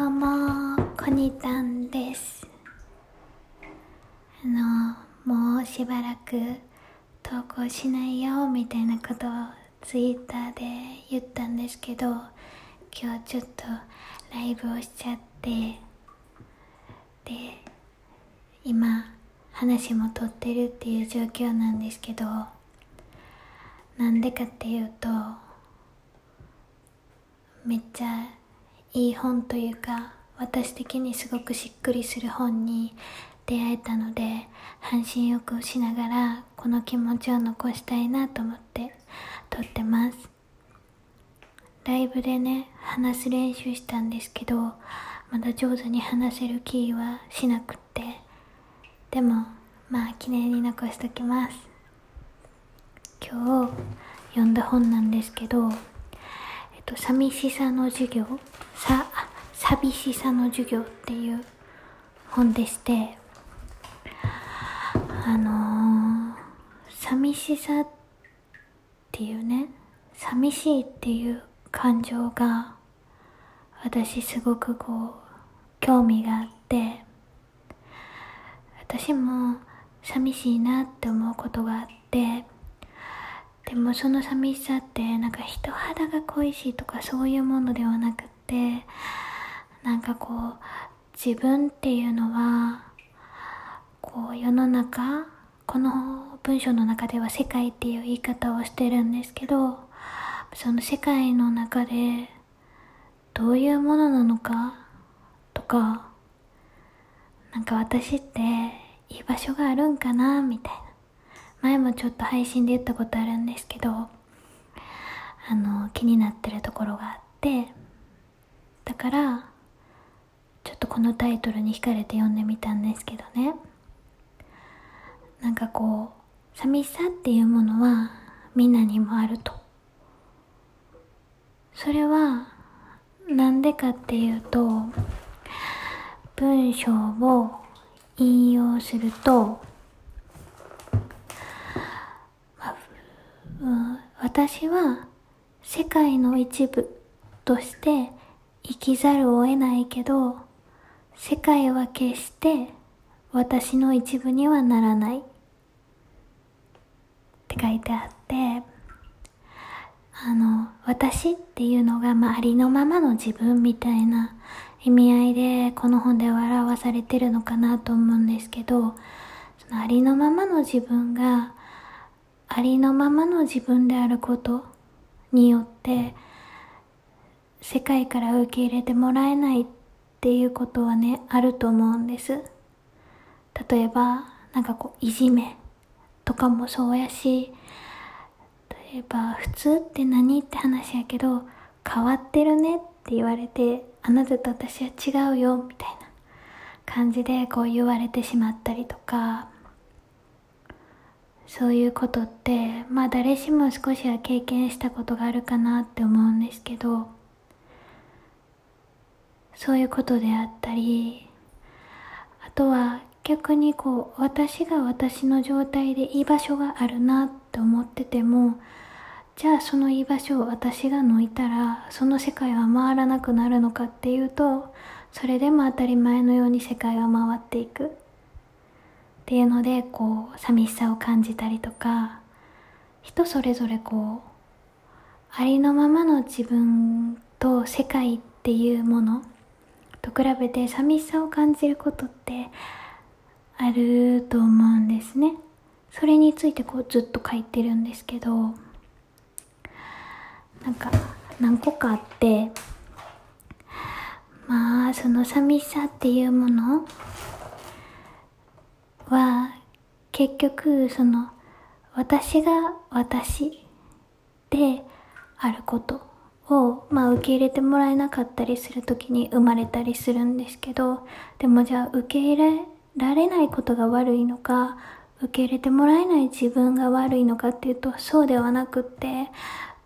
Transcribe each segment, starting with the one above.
どうも、コニタンです。あの、もうしばらく投稿しないよ、みたいなことをツイッターで言ったんですけど、今日ちょっとライブをしちゃって、で、今、話も撮ってるっていう状況なんですけど、なんでかっていうと、めっちゃいい本というか私的にすごくしっくりする本に出会えたので半身浴をしながらこの気持ちを残したいなと思って撮ってます。ライブでね話す練習したんですけどまだ上手に話せる気はしなくってでもまあ記念に残しときます。今日読んだ本なんですけどと、寂しさの授業？さ寂しさの授業っていう本でしてあのー、寂しさっていうね寂しいっていう感情が私すごくこう興味があって私も寂しいなって思うことがあってでもその寂しさってなんか人肌が恋しいとかそういうものではなくってなんかこう自分っていうのはこう世の中この文章の中では世界っていう言い方をしてるんですけどその世界の中でどういうものなのかとかなんか私って居場所があるんかなみたいな。前もちょっと配信で言ったことあるんですけどあの気になってるところがあってだからちょっとこのタイトルに惹かれて読んでみたんですけどね。なんかこう寂しさっていうものはみんなにもあると。それはなんでかっていうと文章を引用するとうん、私は世界の一部として生きざるを得ないけど世界は決して私の一部にはならない。って書いてあってあの私っていうのが、まあ、ありのままの自分みたいな意味合いでこの本では表されてるのかなと思うんですけどそのありのままの自分がありのままの自分であることによって世界から受け入れてもらえないっていうことはねあると思うんです。例えばなんかこういじめとかもそうやし例えば普通って何って話やけど変わってるねって言われてあなたと私は違うよみたいな感じでこう言われてしまったりとかそういうことってまあ誰しも少しは経験したことがあるかなって思うんですけどそういうことであったりあとは逆にこう私が私の状態で居場所があるなって思っててもじゃあその居場所を私が抜いたらその世界は回らなくなるのかっていうとそれでも当たり前のように世界は回っていく。っていうのでこう寂しさを感じたりとか人それぞれこうありのままの自分と世界っていうものと比べて寂しさを感じることってあると思うんですね。それについてこうずっと書いてるんですけどなんか何個かあってまあその寂しさっていうものは結局その私が私であることを、まあ、受け入れてもらえなかったりする時に生まれたりするんですけどでもじゃあ受け入れられないことが悪いのか受け入れてもらえない自分が悪いのかっていうとそうではなくって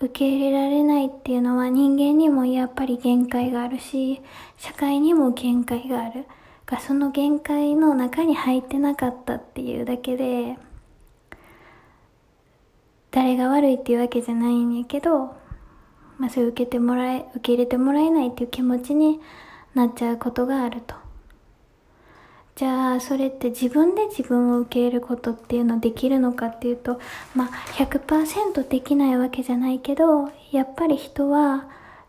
受け入れられないっていうのは人間にもやっぱり限界があるし社会にも限界がある。がその限界の中に入ってなかったっていうだけで誰が悪いっていうわけじゃないんやけど、まあ、それ受けてもらえ受け入れてもらえないっていう気持ちになっちゃうことがあると。じゃあそれって自分で自分を受け入れることっていうのできるのかっていうとまあ100%できないわけじゃないけどやっぱり人は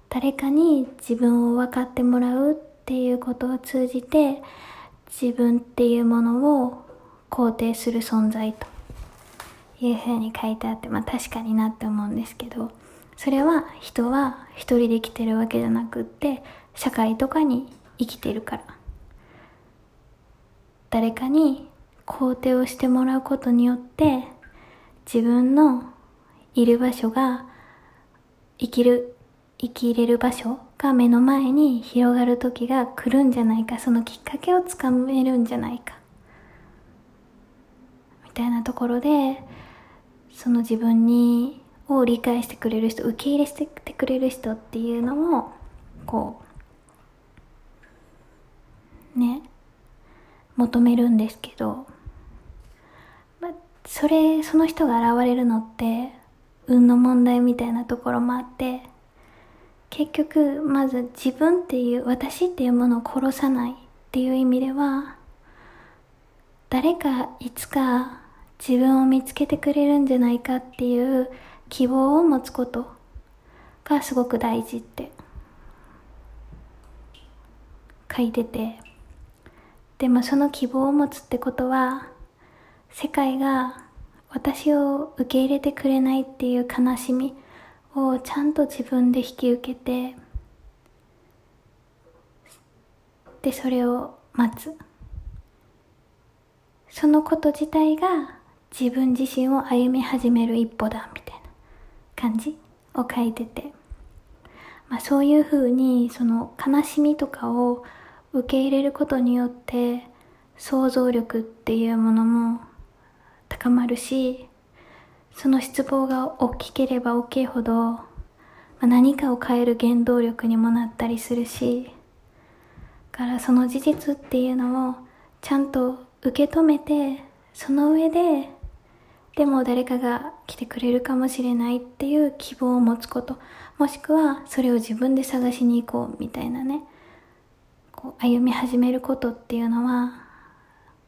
誰かに自分を分かってもらうっていうことを通じて自分っていうものを肯定する存在というふうに書いてあってまあ確かになって思うんですけどそれは人は一人で生きてるわけじゃなくって社会とかに生きてるから。誰かに肯定をしてもらうことによって自分のいる場所が生きる生きれる場所が目の前に広がる時が来るんじゃないかそのきっかけをつかめるんじゃないかみたいなところでその自分にを理解してくれる人受け入れしてくれる人っていうのをこうね求めるんですけど、まそれその人が現れるのって運の問題みたいなところもあって結局まず自分っていう私っていうものを殺さないっていう意味では誰かいつか自分を見つけてくれるんじゃないかっていう希望を持つことがすごく大事って書いてて。でもその希望を持つってことは世界が私を受け入れてくれないっていう悲しみをちゃんと自分で引き受けてでそれを待つ。そのこと自体が自分自身を歩み始める一歩だみたいな感じを書いてて、まあ、そういうふうにその悲しみとかを受け入れることによって想像力っていうものも高まるしその失望が大きければ大きいほど、まあ、何かを変える原動力にもなったりするしからその事実っていうのをちゃんと受け止めてその上ででも誰かが来てくれるかもしれないっていう希望を持つこともしくはそれを自分で探しに行こうみたいなねこう歩み始めることっていうのは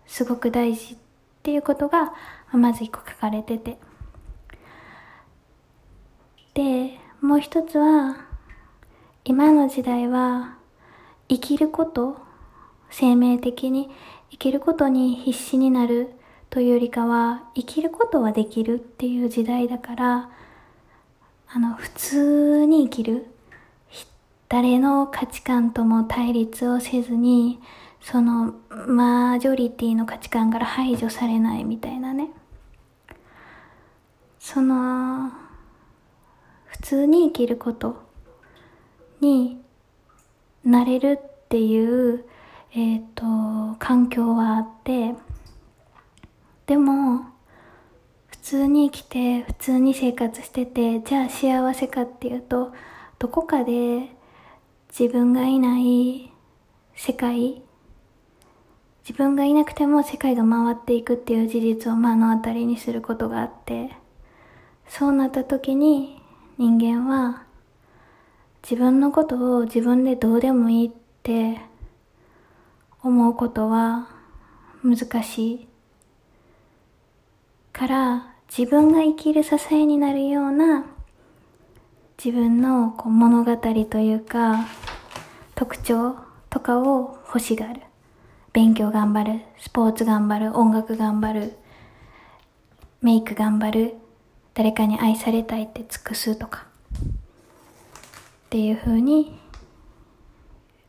すごく大事っていうことがまず一個書かれてて。でもう一つは今の時代は生きること生命的に生きることに必死になるというよりかは生きることはできるっていう時代だからあの普通に生きる。誰の価値観とも対立をせずにそのマジョリティの価値観から排除されないみたいなね。その通に生きることになれるっていうえっ、ー、と環境はあってでも普通に生きて普通に生活しててじゃあ幸せかっていうとどこかで自分がいない世界自分がいなくても世界が回っていくっていう事実を目の当たりにすることがあってそうなった時に人間は自分のことを自分でどうでもいいって思うことは難しい。から自分が生きる支えになるような自分のこう物語というか特徴とかを欲しがる。勉強頑張る。スポーツ頑張る。音楽頑張る。メイク頑張る。誰かに愛されたいって尽くすとか。っていう風に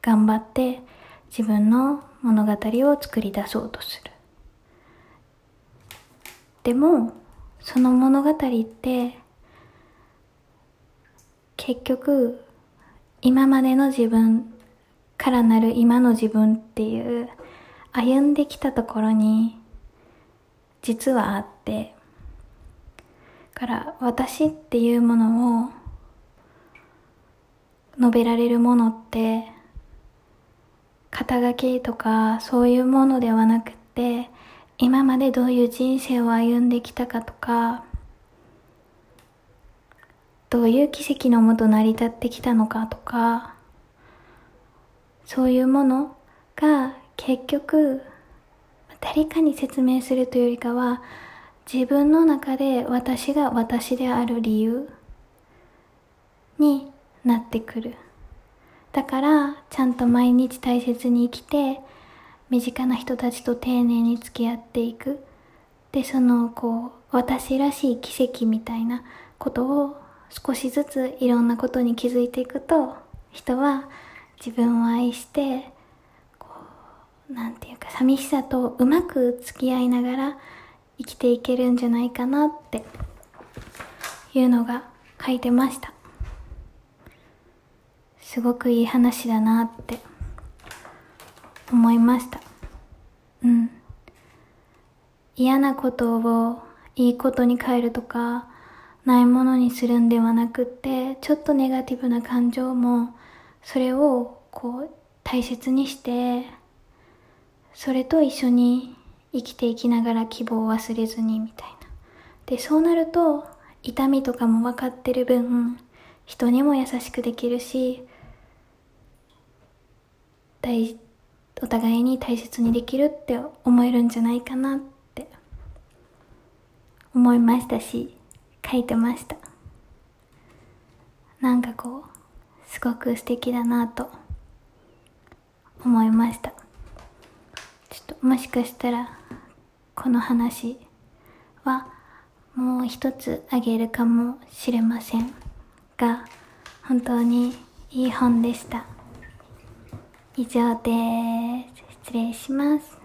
頑張って自分の物語を作り出そうとする。でもその物語って結局今までの自分からなる今の自分っていう歩んできたところに実はあってから私っていうものを述べられるものって肩書きとかそういうものではなくて今までどういう人生を歩んできたかとかどういう奇跡のもと成り立ってきたのかとかそういうものが結局誰かに説明するというよりかは自分の中で私が私である理由になってくる。だからちゃんと毎日大切に生きて身近な人たちと丁寧に付き合っていく。でそのこう私らしい奇跡みたいなことを少しずついろんなことに気づいていくと人は自分を愛してこうなんていうか寂しさとうまく付き合いながら生きていけるんじゃないかなっていうのが書いてました。すごくいい話だなって思いました。うん。嫌なことをいいことに変えるとかないものにするんではなくってちょっとネガティブな感情もそれをこう大切にしてそれと一緒に生きていきながら希望を忘れずにみたいな。でそうなると痛みとかも分かってる分人にも優しくできるし大お互いに大切にできるって思えるんじゃないかなって思いましたし書いてました。なんかこうすごく素敵だなと思いました。もしかしたらこの話はもう一つあげるかもしれませんが本当にいい本でした。以上です。失礼します。